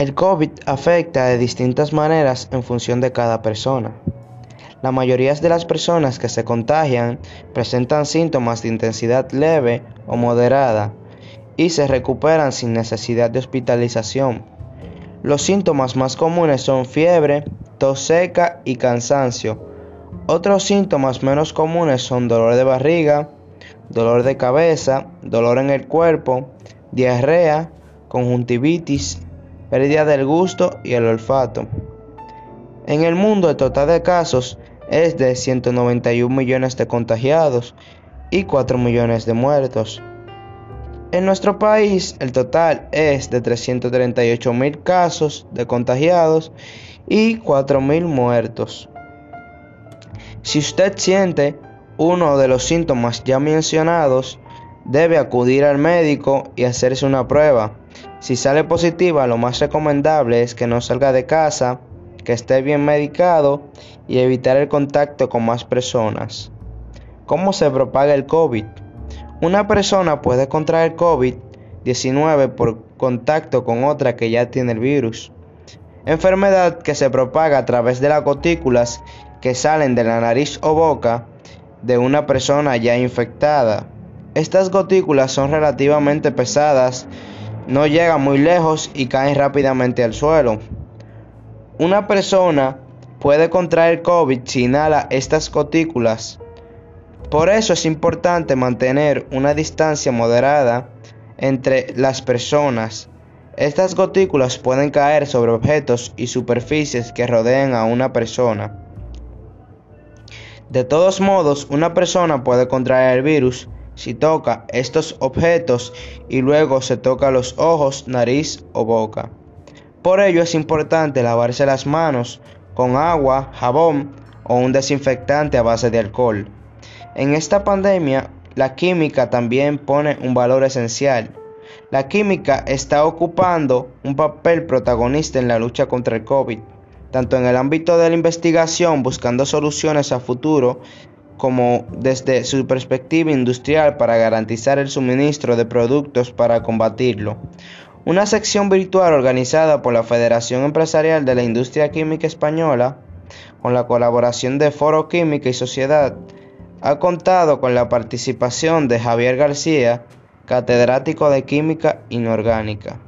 El COVID afecta de distintas maneras en función de cada persona. La mayoría de las personas que se contagian presentan síntomas de intensidad leve o moderada y se recuperan sin necesidad de hospitalización. Los síntomas más comunes son fiebre, tos seca y cansancio. Otros síntomas menos comunes son dolor de barriga, dolor de cabeza, dolor en el cuerpo, diarrea, conjuntivitis, pérdida del gusto y el olfato. En el mundo el total de casos es de 191 millones de contagiados y 4 millones de muertos. En nuestro país el total es de 338 mil casos de contagiados y 4 mil muertos. Si usted siente uno de los síntomas ya mencionados, debe acudir al médico y hacerse una prueba. Si sale positiva, lo más recomendable es que no salga de casa, que esté bien medicado y evitar el contacto con más personas. ¿Cómo se propaga el COVID? Una persona puede contraer COVID-19 por contacto con otra que ya tiene el virus. Enfermedad que se propaga a través de las gotículas que salen de la nariz o boca de una persona ya infectada. Estas gotículas son relativamente pesadas, no llegan muy lejos y caen rápidamente al suelo. Una persona puede contraer COVID si inhala estas gotículas. Por eso es importante mantener una distancia moderada entre las personas. Estas gotículas pueden caer sobre objetos y superficies que rodeen a una persona. De todos modos, una persona puede contraer el virus si toca estos objetos y luego se toca los ojos, nariz o boca. Por ello es importante lavarse las manos con agua, jabón o un desinfectante a base de alcohol. En esta pandemia, la química también pone un valor esencial. La química está ocupando un papel protagonista en la lucha contra el COVID tanto en el ámbito de la investigación buscando soluciones a futuro como desde su perspectiva industrial para garantizar el suministro de productos para combatirlo. Una sección virtual organizada por la Federación Empresarial de la Industria Química Española, con la colaboración de Foro Química y Sociedad, ha contado con la participación de Javier García, catedrático de Química Inorgánica.